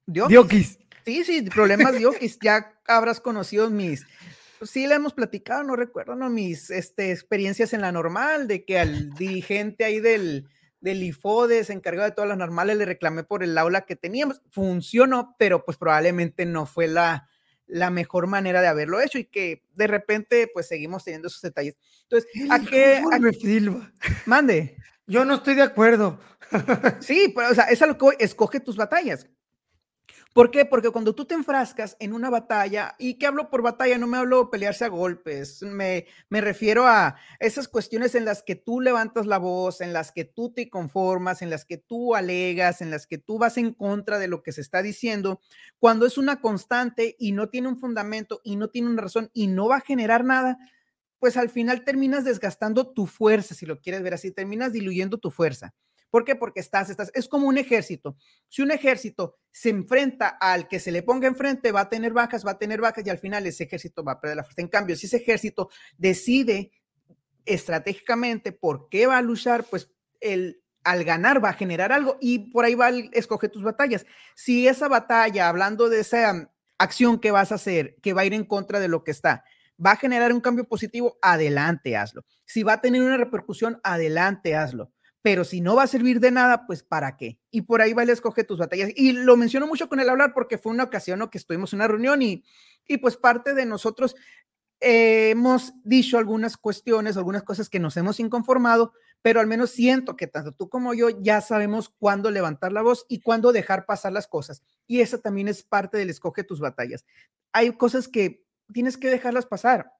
diokis. Sí, sí, problemas diokis. ya habrás conocido mis, sí le hemos platicado, no recuerdo, ¿no? Mis este, experiencias en la normal, de que al dirigente ahí del, del IFODES, encargado de todas las normales, le reclamé por el aula que teníamos. Funcionó, pero pues probablemente no fue la, la mejor manera de haberlo hecho y que de repente pues seguimos teniendo esos detalles. Entonces, ¿a qué? Silva. Mande. Yo no estoy de acuerdo. sí, pero o sea, es algo que escoge tus batallas. ¿Por qué? Porque cuando tú te enfrascas en una batalla, y que hablo por batalla, no me hablo pelearse a golpes, me, me refiero a esas cuestiones en las que tú levantas la voz, en las que tú te conformas, en las que tú alegas, en las que tú vas en contra de lo que se está diciendo, cuando es una constante y no tiene un fundamento y no tiene una razón y no va a generar nada, pues al final terminas desgastando tu fuerza, si lo quieres ver así, terminas diluyendo tu fuerza. ¿Por qué? Porque estás, estás, es como un ejército. Si un ejército se enfrenta al que se le ponga enfrente, va a tener bajas, va a tener bajas y al final ese ejército va a perder la fuerza. En cambio, si ese ejército decide estratégicamente por qué va a luchar, pues el, al ganar va a generar algo y por ahí va, el, escoge tus batallas. Si esa batalla, hablando de esa acción que vas a hacer, que va a ir en contra de lo que está, va a generar un cambio positivo, adelante, hazlo. Si va a tener una repercusión, adelante, hazlo pero si no va a servir de nada, pues ¿para qué? Y por ahí va a escoge tus batallas. Y lo menciono mucho con el hablar porque fue una ocasión ¿no? que estuvimos en una reunión y, y pues parte de nosotros hemos dicho algunas cuestiones, algunas cosas que nos hemos inconformado, pero al menos siento que tanto tú como yo ya sabemos cuándo levantar la voz y cuándo dejar pasar las cosas. Y esa también es parte del escoge tus batallas. Hay cosas que tienes que dejarlas pasar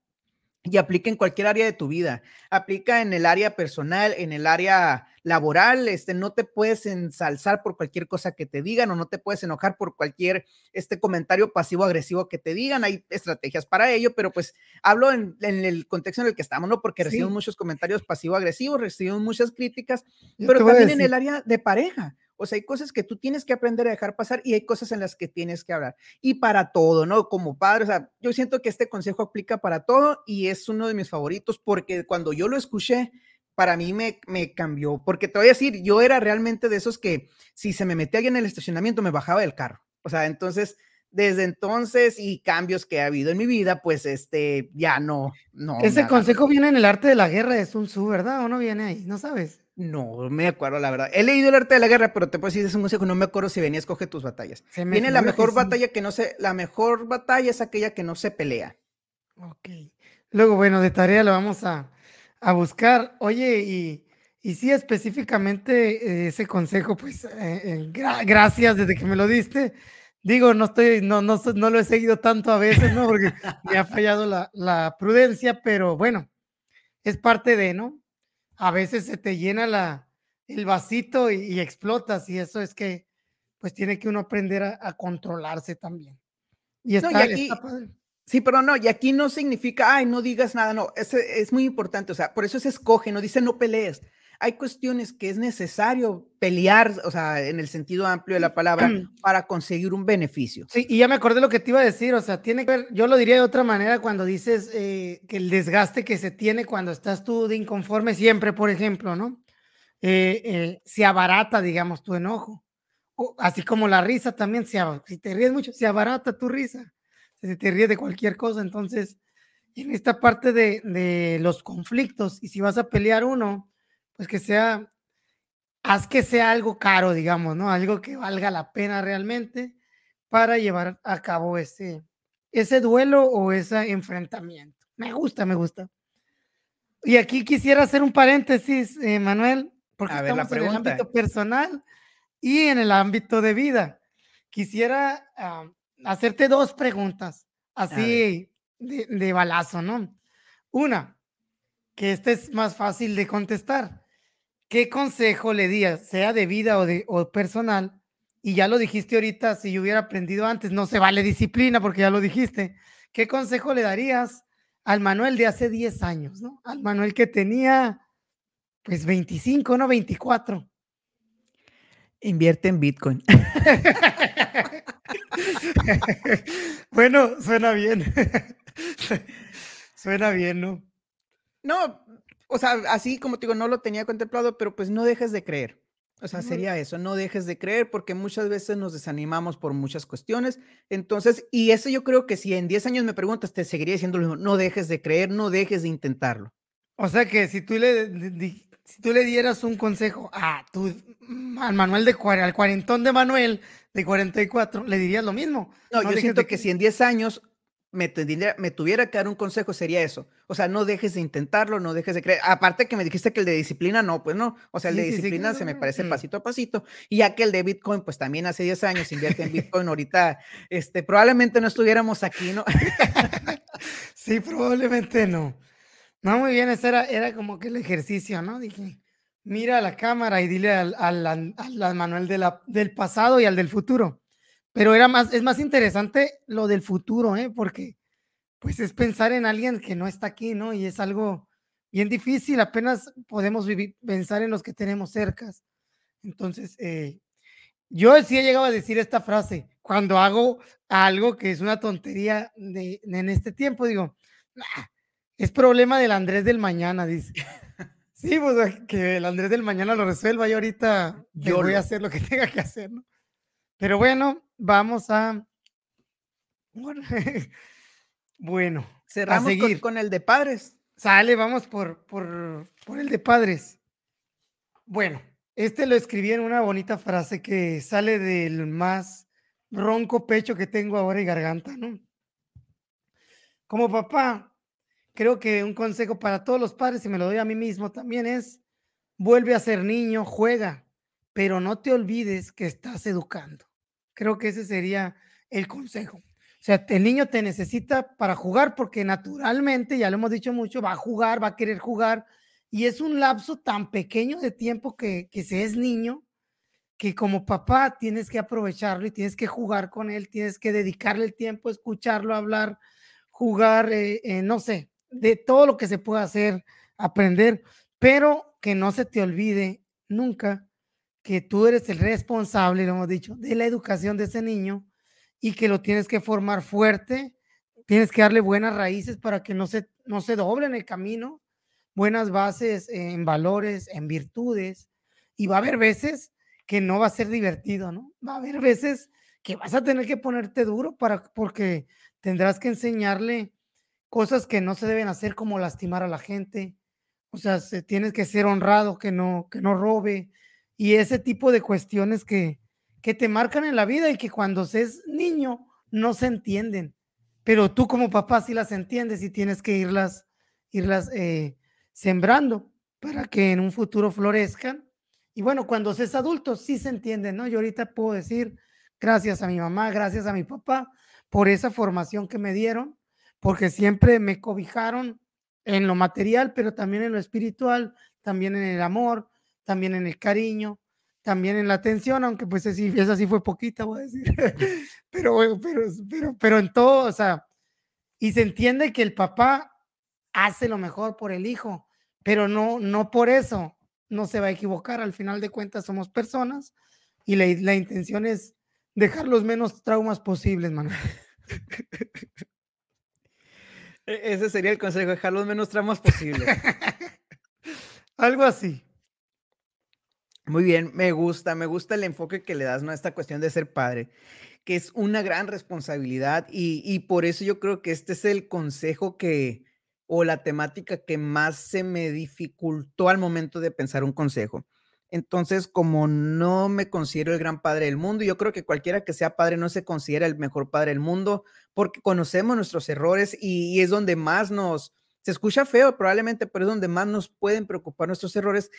y aplica en cualquier área de tu vida. Aplica en el área personal, en el área laboral, este, no te puedes ensalzar por cualquier cosa que te digan o no te puedes enojar por cualquier este comentario pasivo-agresivo que te digan. Hay estrategias para ello, pero pues hablo en, el contexto en el que estamos, ¿no? Porque recibimos muchos comentarios pasivo-agresivos, recibimos muchas críticas, pero también en el área de pareja. O sea, hay cosas que tú tienes que aprender a dejar pasar y hay cosas en las que tienes que hablar. Y para todo, ¿no? Como padre, o sea, yo siento que este consejo aplica para todo y es uno de mis favoritos porque cuando yo lo escuché, para mí me, me cambió. Porque te voy a decir, yo era realmente de esos que si se me metía alguien en el estacionamiento, me bajaba del carro. O sea, entonces, desde entonces y cambios que ha habido en mi vida, pues este, ya no, no. Ese consejo viene en el arte de la guerra de Sun Tzu, ¿verdad? ¿O no viene ahí? ¿No sabes? No me acuerdo, la verdad. He leído el arte de la guerra, pero te puedo decir, es un consejo, no me acuerdo si venía a escoger tus batallas. Viene la mejor batalla que no se, la mejor batalla es aquella que no se pelea. Ok. Luego, bueno, de tarea lo vamos a, buscar. Oye, y, y sí, específicamente eh, ese consejo, pues, eh, eh, gracias desde que me lo diste. Digo, no estoy, no, no, no lo he seguido tanto a veces, ¿no? Porque me ha fallado la, la prudencia, pero bueno, es parte de, ¿no? A veces se te llena la, el vasito y, explotas y eso es que pues tiene que uno aprender a, controlarse también. Y está, Sí, pero no, y aquí no significa, ay, no digas nada, no, es, es muy importante, o sea, por eso se escoge, no dice no pelees, hay cuestiones que es necesario pelear, o sea, en el sentido amplio de la palabra, para conseguir un beneficio. Sí, y ya me acordé lo que te iba a decir, o sea, tiene que ver, yo lo diría de otra manera cuando dices eh, que el desgaste que se tiene cuando estás tú de inconforme siempre, por ejemplo, ¿no? Eh, eh, se abarata, digamos, tu enojo. así como la risa también, si, si te ríes mucho, se abarata tu risa, si te ríes de cualquier cosa, entonces en esta parte de, de, los conflictos, y si vas a pelear uno, pues que sea, haz que sea algo caro, digamos, ¿no? Algo que valga la pena realmente para llevar a cabo ese, ese duelo o ese enfrentamiento. Me gusta, me gusta. Y aquí quisiera hacer un paréntesis, eh, Manuel, porque estamos en el ámbito personal y en el ámbito de vida. Quisiera ah, hacerte dos preguntas, así de, de, balazo, ¿no? Una, que este es más fácil de contestar. ¿Qué consejo le dirías, sea de vida o, de, o personal? Y ya lo dijiste ahorita, si yo hubiera aprendido antes, no se vale disciplina porque ya lo dijiste. ¿Qué consejo le darías al Manuel de hace 10 años, ¿no? Al Manuel que tenía, pues 25, ¿no? 24. Invierte en Bitcoin. bueno, suena bien. suena bien, ¿no? No, o sea, así como te digo, no lo tenía contemplado, pero pues no dejes de creer. O sea, sería eso, no dejes de creer porque muchas veces nos desanimamos por muchas cuestiones. Entonces, y eso yo creo que si en 10 años me preguntas, te seguiría diciendo lo mismo, no dejes de creer, no dejes de intentarlo. O sea que si tú le, si tú le dieras un consejo a tu, al Manuel de al cuarentón de Manuel de 44, le dirías lo mismo. No, yo siento que si en 10 años me, tuviera que dar un consejo sería eso. O sea, no dejes de intentarlo, no dejes de creer. Aparte que me dijiste que el de disciplina no, pues no. O sea, el de disciplina se me parece pasito a pasito. Y ya que el de Bitcoin, pues también hace 10 años invierte en Bitcoin. Ahorita, este, probablemente no estuviéramos aquí, ¿no? sí, probablemente no. No, muy bien, ese era, era como que el ejercicio, ¿no? Dije, mira a la cámara y dile al, al, al Manuel de la, del pasado y al del futuro. Pero era más, es más interesante lo del futuro, ¿eh? Porque pues es pensar en alguien que no está aquí, ¿no? Y es algo bien difícil, apenas podemos vivir, pensar en los que tenemos cercas. Entonces, eh, yo sí he llegado a decir esta frase, cuando hago algo que es una tontería de, en este tiempo, digo, es problema del Andrés del mañana, dice. Sí, pues que el Andrés del mañana lo resuelva y ahorita yo voy a hacer lo que tenga que hacer, ¿no? Pero bueno, vamos a. Bueno, cerramos con, el de padres. Sale, vamos por, por, por el de padres. Bueno, este lo escribí en una bonita frase que sale del más ronco pecho que tengo ahora y garganta, ¿no? Como papá, creo que un consejo para todos los padres, y me lo doy a mí mismo también, es vuelve a ser niño, juega, pero no te olvides que estás educando. Creo que ese sería el consejo. O sea, el niño te necesita para jugar porque naturalmente, ya lo hemos dicho mucho, va a jugar, va a querer jugar. Y es un lapso tan pequeño de tiempo que, que se es niño que como papá tienes que aprovecharlo y tienes que jugar con él, tienes que dedicarle el tiempo, escucharlo hablar, jugar, eh, eh, no sé, de todo lo que se pueda hacer, aprender, pero que no se te olvide nunca que tú eres el responsable, lo hemos dicho, de la educación de ese niño y que lo tienes que formar fuerte, tienes que darle buenas raíces para que no se, no se doble en el camino, buenas bases en valores, en virtudes, y va a haber veces que no va a ser divertido, ¿no? Va a haber veces que vas a tener que ponerte duro para, porque tendrás que enseñarle cosas que no se deben hacer como lastimar a la gente, o sea, se, tienes que ser honrado, que no, que no robe, y ese tipo de cuestiones que, que te marcan en la vida y que cuando seas niño no se entienden, pero tú como papá sí las entiendes y tienes que irlas, irlas eh, sembrando para que en un futuro florezcan. Y bueno, cuando seas adulto sí se entienden, ¿no? Yo ahorita puedo decir gracias a mi mamá, gracias a mi papá por esa formación que me dieron, porque siempre me cobijaron en lo material, pero también en lo espiritual, también en el amor, también en el cariño, también en la atención, aunque pues esa sí fue poquita, voy a decir, pero, pero, pero, pero en todo, o sea, y se entiende que el papá hace lo mejor por el hijo, pero no, no por eso no se va a equivocar, al final de cuentas somos personas y la, la intención es dejar los menos traumas posibles, Manuel. E, ese sería el consejo, dejar los menos traumas posibles. Algo así. Muy bien, me gusta, me gusta el enfoque que le das ¿no? a esta cuestión de ser padre, que es una gran responsabilidad y, y por eso yo creo que este es el consejo que, o la temática que más se me dificultó al momento de pensar un consejo. Entonces, como no me considero el gran padre del mundo, yo creo que cualquiera que sea padre no se considera el mejor padre del mundo porque conocemos nuestros errores y, es donde más nos, se escucha feo probablemente, pero es donde más nos pueden preocupar nuestros errores.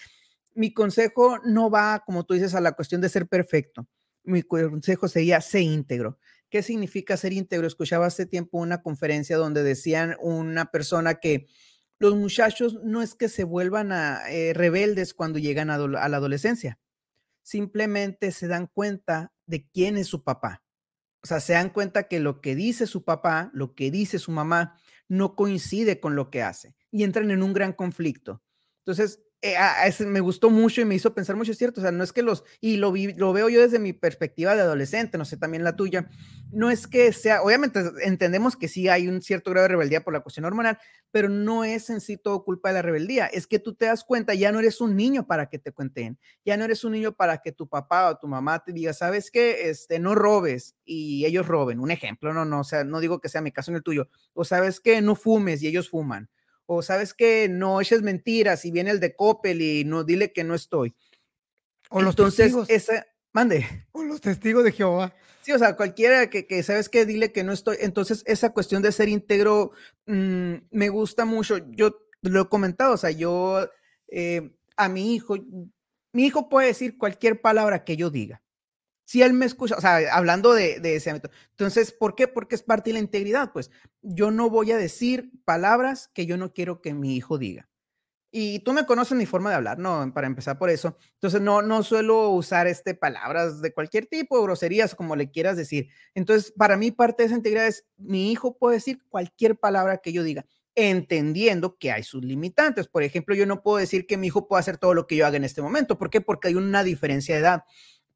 Mi consejo no va, como tú dices, a la cuestión de ser perfecto. Mi consejo sería ser íntegro. ¿Qué significa ser íntegro? Escuchaba hace tiempo una conferencia donde decían una persona que los muchachos no es que se vuelvan a, eh, rebeldes cuando llegan a, a la adolescencia, simplemente se dan cuenta de quién es su papá. O sea, se dan cuenta que lo que dice su papá, lo que dice su mamá, no coincide con lo que hace y entran en un gran conflicto. Entonces, eh, me gustó mucho y me hizo pensar mucho, es cierto, o sea, no es que los, y lo, lo veo yo desde mi perspectiva de adolescente, no sé también la tuya, no es que sea, obviamente entendemos que sí hay un cierto grado de rebeldía por la cuestión hormonal, pero no es en sí todo culpa de la rebeldía, es que tú te das cuenta, ya no eres un niño para que te cuenten, ya no eres un niño para que tu papá o tu mamá te diga, sabes que este, no robes y ellos roben, un ejemplo, no, no, o sea, no digo que sea mi caso en el tuyo, o sabes que no fumes y ellos fuman o sabes que no eches mentiras y viene el de Coppel y no dile que no estoy. O los Entonces, testigos. mande. O los testigos de Jehová. Sí, o sea, cualquiera que, sabes que dile que no estoy. Entonces, esa cuestión de ser íntegro mm, me gusta mucho. Yo lo he comentado, o sea, yo eh, a mi hijo, mi hijo puede decir cualquier palabra que yo diga si él me escucha, o sea, hablando de, ese ámbito. Entonces, ¿por qué? Porque es parte de la integridad. Pues yo no voy a decir palabras que yo no quiero que mi hijo diga. Y tú me conoces mi forma de hablar, ¿no? Para empezar por eso. Entonces, no, no suelo usar este, palabras de cualquier tipo, groserías, como le quieras decir. Entonces, para mí, parte de esa integridad es, mi hijo puede decir cualquier palabra que yo diga, entendiendo que hay sus limitantes. Por ejemplo, yo no puedo decir que mi hijo pueda hacer todo lo que yo haga en este momento. ¿Por qué? Porque hay una diferencia de edad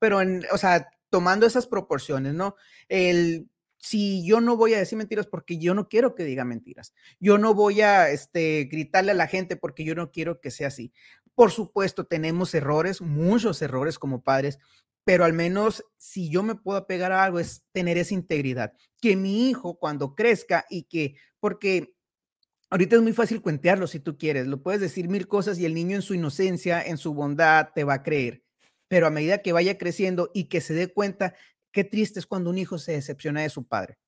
pero en, o sea, tomando esas proporciones, ¿no? El, si yo no voy a decir mentiras porque yo no quiero que diga mentiras, yo no voy a este, gritarle a la gente porque yo no quiero que sea así. Por supuesto, tenemos errores, muchos errores como padres, pero al menos si yo me puedo pegar a algo es tener esa integridad, que mi hijo cuando crezca y que, porque ahorita es muy fácil cuentearlo si tú quieres, lo puedes decir mil cosas y el niño en su inocencia, en su bondad, te va a creer pero a medida que vaya creciendo y que se dé cuenta, qué triste es cuando un hijo se decepciona de su padre.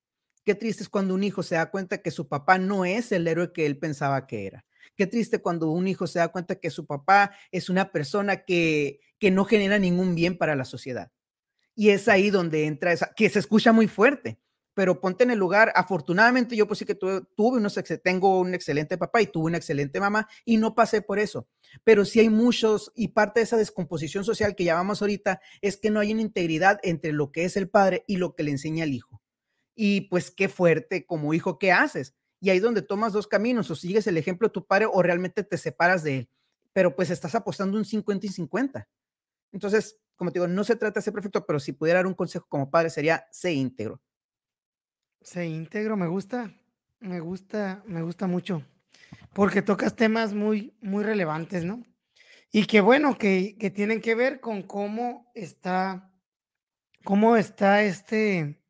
Qué triste es cuando un hijo se da cuenta que su papá no es el héroe que él pensaba que era. Qué triste cuando un hijo se da cuenta que su papá es una persona que, que no genera ningún bien para la sociedad. Y es ahí donde entra esa, que se escucha muy fuerte, pero ponte en el lugar. Afortunadamente, yo pues sí que tuve, tuve unos, tengo un excelente papá y tuve una excelente mamá y no pasé por eso. Pero sí hay muchos y parte de esa descomposición social que llamamos ahorita es que no hay una integridad entre lo que es el padre y lo que le enseña el hijo. Y pues qué fuerte como hijo, ¿qué haces? Y ahí donde tomas dos caminos, o sigues el ejemplo de tu padre o realmente te separas de él. Pero pues estás apostando un 50 y 50. Entonces, como te digo, no se trata de ser perfecto, pero si pudiera dar un consejo como padre sería ser íntegro se íntegro, me gusta, me gusta, me gusta mucho, porque tocas temas muy, muy relevantes, ¿no? Y que bueno, que, que tienen que ver con cómo está, cómo está este,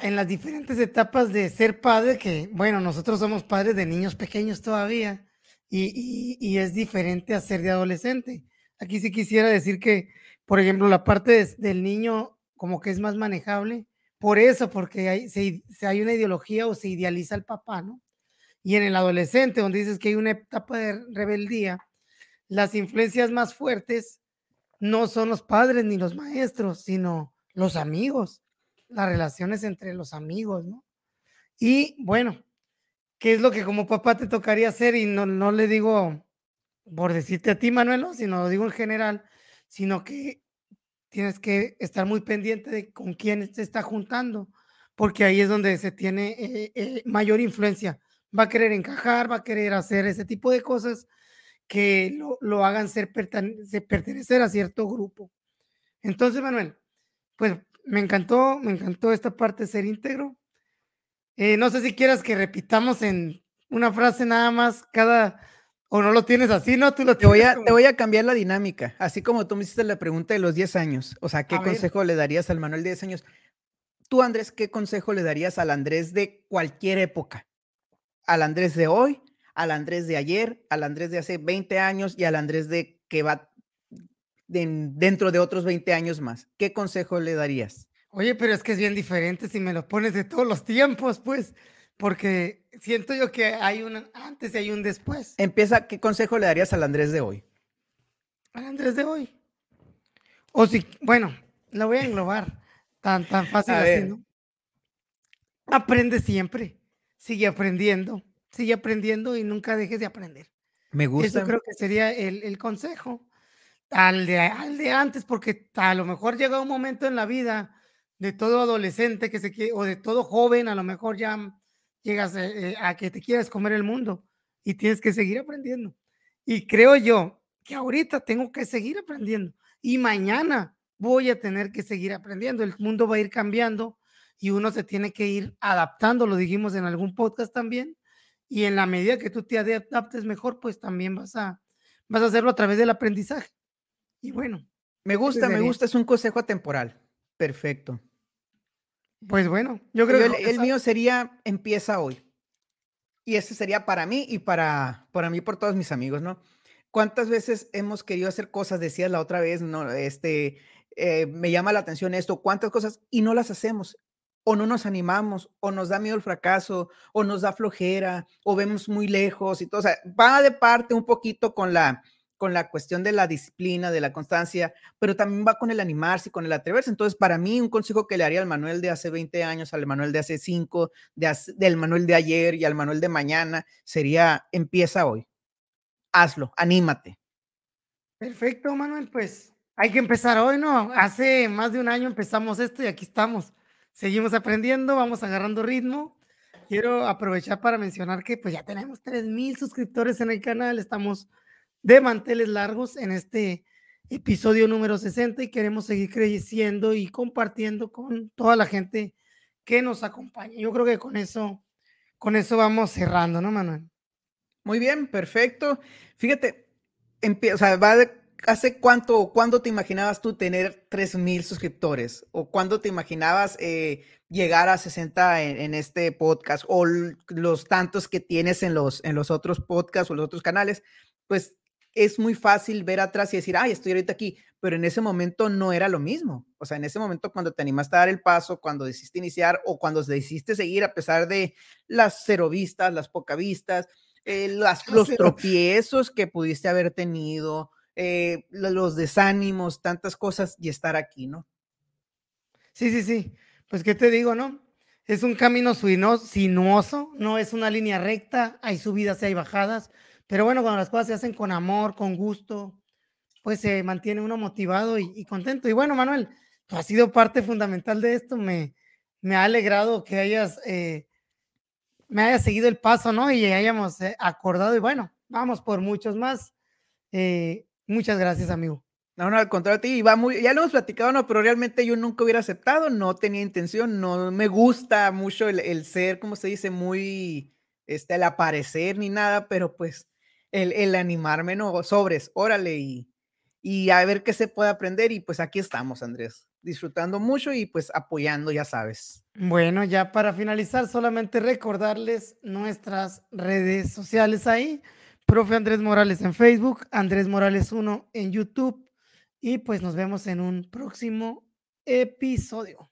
en las diferentes etapas de ser padre, que bueno, nosotros somos padres de niños pequeños todavía, y, y, es diferente a ser de adolescente. Aquí sí quisiera decir que, por ejemplo, la parte del niño como que es más manejable, por eso, porque hay, se, hay una ideología o se idealiza al papá, ¿no? Y en el adolescente, donde dices que hay una etapa de rebeldía, las influencias más fuertes no son los padres ni los maestros, sino los amigos, las relaciones entre los amigos, ¿no? Y bueno, ¿qué es lo que como papá te tocaría hacer? Y no, no le digo por decirte a ti, Manuel, sino lo digo en general, sino que tienes que estar muy pendiente de con quién se está juntando, porque ahí es donde se tiene eh, eh, mayor influencia. Va a querer encajar, va a querer hacer ese tipo de cosas que lo, hagan ser pertenecer a cierto grupo. Entonces, Manuel, pues me encantó, me encantó esta parte de ser íntegro. Eh, no sé si quieras que repitamos en una frase nada más cada ¿O no lo tienes así, no? Tú lo te, voy a, te voy a cambiar la dinámica. Así como tú me hiciste la pregunta de los 10 años. O sea, ¿qué consejo le darías al Manuel de 10 años? Tú, Andrés, ¿qué consejo le darías al Andrés de cualquier época? Al Andrés de hoy, al Andrés de ayer, al Andrés de hace 20 años y al Andrés de que va dentro de otros 20 años más. ¿Qué consejo le darías? Oye, pero es que es bien diferente si me lo pones de todos los tiempos, pues, porque siento yo que hay un antes y hay un después. Empieza, ¿qué consejo le darías al Andrés de hoy? Al Andrés de hoy. O si, bueno, lo voy a englobar. Tan, tan fácil así, ¿no? Aprende siempre. Sigue aprendiendo. Sigue aprendiendo y nunca dejes de aprender. Me gusta. Eso creo que sería el, el consejo al de, al de antes, porque a lo mejor llega un momento en la vida de todo adolescente que se quiere, o de todo joven, a lo mejor ya llegas eh, eh, a que te quieras comer el mundo y tienes que seguir aprendiendo. Y creo yo que ahorita tengo que seguir aprendiendo y mañana voy a tener que seguir aprendiendo. El mundo va a ir cambiando y uno se tiene que ir adaptando, lo dijimos en algún podcast también. Y en la medida que tú te adaptes mejor, pues también vas a, vas a hacerlo a través del aprendizaje. Y bueno. Me gusta, me gusta, es un consejo temporal. Perfecto. Pues bueno, yo creo que el, mío sería empieza hoy. Y ese sería para mí y para, para mí por todos mis amigos, ¿no? ¿Cuántas veces hemos querido hacer cosas? Decías la otra vez, no, este, eh, me llama la atención esto, cuántas cosas y no las hacemos o no nos animamos, o nos da miedo el fracaso, o nos da flojera, o vemos muy lejos y todo. O sea, va de parte un poquito con la, con la cuestión de la disciplina, de la constancia, pero también va con el animarse y con el atreverse. Entonces, para mí, un consejo que le haría al Manuel de hace 20 años, al Manuel de hace 5, del Manuel de ayer y al Manuel de mañana sería, empieza hoy, hazlo, anímate. Perfecto, Manuel, pues hay que empezar hoy, ¿no? Hace más de un año empezamos esto y aquí estamos. Seguimos aprendiendo, vamos agarrando ritmo. Quiero aprovechar para mencionar que pues ya tenemos 3,000 suscriptores en el canal, estamos de manteles largos en este episodio número 60 y queremos seguir creciendo y compartiendo con toda la gente que nos acompaña. Yo creo que con eso, con eso vamos cerrando, ¿no, Manuel? Muy bien, perfecto. Fíjate, sea, va ¿hace cuánto o cuándo te imaginabas tú tener 3000 suscriptores? ¿O cuándo te imaginabas eh, llegar a 60 en, en, este podcast? ¿O los tantos que tienes en los, en los otros podcasts o los otros canales? Pues es muy fácil ver atrás y decir, ay, estoy ahorita aquí, pero en ese momento no era lo mismo. O sea, en ese momento cuando te animaste a dar el paso, cuando decidiste iniciar o cuando decidiste seguir a pesar de las cero vistas, las poca vistas, eh, las, los tropiezos que pudiste haber tenido, eh, los desánimos, tantas cosas y estar aquí, ¿no? Sí, sí, sí. Pues, ¿qué te digo, no? Es un camino sinuoso, no es una línea recta, hay subidas y hay bajadas pero bueno, cuando las cosas se hacen con amor, con gusto, pues se mantiene uno motivado y, contento. Y bueno, Manuel, tú has sido parte fundamental de esto. Me, me ha alegrado que hayas, eh, me hayas seguido el paso, ¿no? Y hayamos eh, acordado. Y bueno, vamos por muchos más. Eh, muchas gracias, amigo. No, no, al contrario ti, ya lo hemos platicado, no, pero realmente yo nunca hubiera aceptado, no tenía intención, no me gusta mucho el, el ser, como se dice, muy, este, el aparecer ni nada, pero pues el, animarme, no, sobres, órale, y, y a ver qué se puede aprender. Y pues aquí estamos, Andrés, disfrutando mucho y pues apoyando, ya sabes. Bueno, ya para finalizar, solamente recordarles nuestras redes sociales ahí. Profe Andrés Morales en Facebook, Andrés Morales 1 en YouTube. Y pues nos vemos en un próximo episodio.